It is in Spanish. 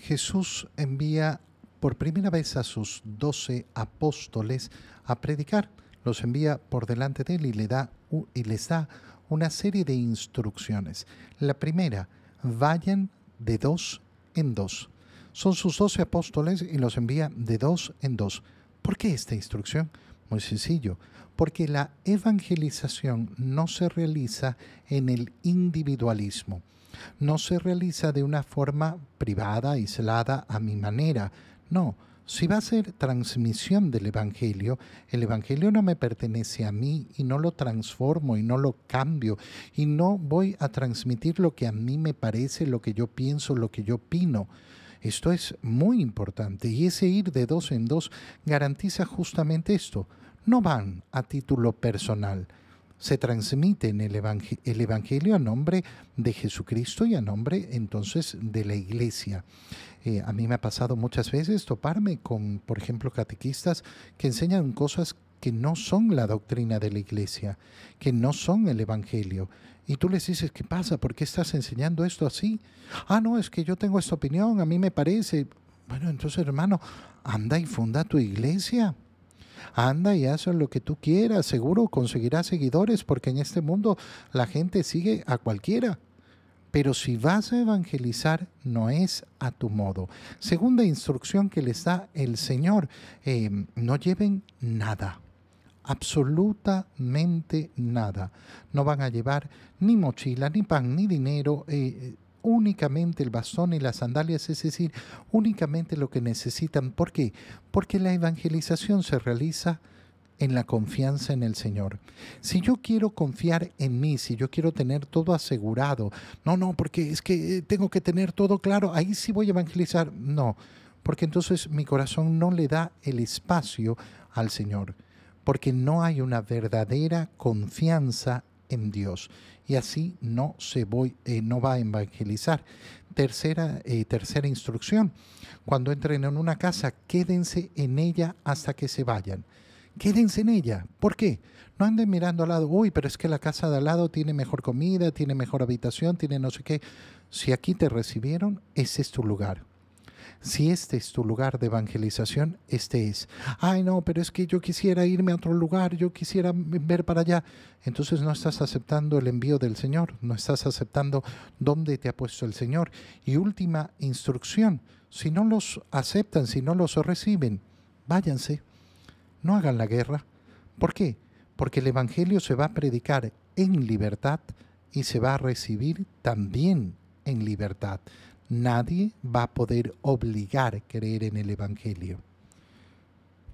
Jesús envía por primera vez a sus doce apóstoles a predicar. Los envía por delante de él y, le da, y les da una serie de instrucciones. La primera, vayan de dos en dos. Son sus doce apóstoles y los envía de dos en dos. ¿Por qué esta instrucción? Muy sencillo, porque la evangelización no se realiza en el individualismo, no se realiza de una forma privada, aislada, a mi manera. No, si va a ser transmisión del Evangelio, el Evangelio no me pertenece a mí y no lo transformo y no lo cambio y no voy a transmitir lo que a mí me parece, lo que yo pienso, lo que yo opino. Esto es muy importante y ese ir de dos en dos garantiza justamente esto. No van a título personal, se transmite en el, evangelio, a nombre de Jesucristo y a nombre entonces de la iglesia. Eh, a mí me ha pasado muchas veces toparme con, por ejemplo, catequistas que enseñan cosas que no son la doctrina de la iglesia, que no son el Evangelio. Y tú les dices, ¿qué pasa? ¿Por qué estás enseñando esto así? Ah, no, es que yo tengo esta opinión, a mí me parece. Bueno, entonces hermano, anda y funda tu iglesia. Anda y haz lo que tú quieras, seguro conseguirás seguidores porque en este mundo la gente sigue a cualquiera. Pero si vas a evangelizar, no es a tu modo. Segunda instrucción que les da el Señor, eh, no lleven nada absolutamente nada. No van a llevar ni mochila, ni pan, ni dinero, eh, únicamente el bastón y las sandalias, es decir, únicamente lo que necesitan. ¿Por qué? Porque la evangelización se realiza en la confianza en el Señor. Si yo quiero confiar en mí, si yo quiero tener todo asegurado, no, no, porque es que eh, tengo que tener todo claro, ahí sí voy a evangelizar. No, porque entonces mi corazón no le da el espacio al Señor, porque no hay una verdadera confianza en Dios y así no se voy, eh, no va a evangelizar. Tercera, eh, tercera instrucción, cuando entren en una casa, quédense en ella hasta que se vayan. Quédense en ella. ¿Por qué? No anden mirando al lado, uy, pero es que la casa de al lado tiene mejor comida, tiene mejor habitación, tiene no sé qué. Si aquí te recibieron, ese es tu lugar. Si este es tu lugar de evangelización, este es. Ay, no, pero es que yo quisiera irme a otro lugar, yo quisiera ver para allá. Entonces no estás aceptando el envío del Señor, no estás aceptando dónde te ha puesto el Señor. Y última instrucción, si no los aceptan, si no los reciben, váyanse, no hagan la guerra. ¿Por qué? Porque el Evangelio se va a predicar en libertad y se va a recibir también en libertad nadie va a poder obligar a creer en el Evangelio.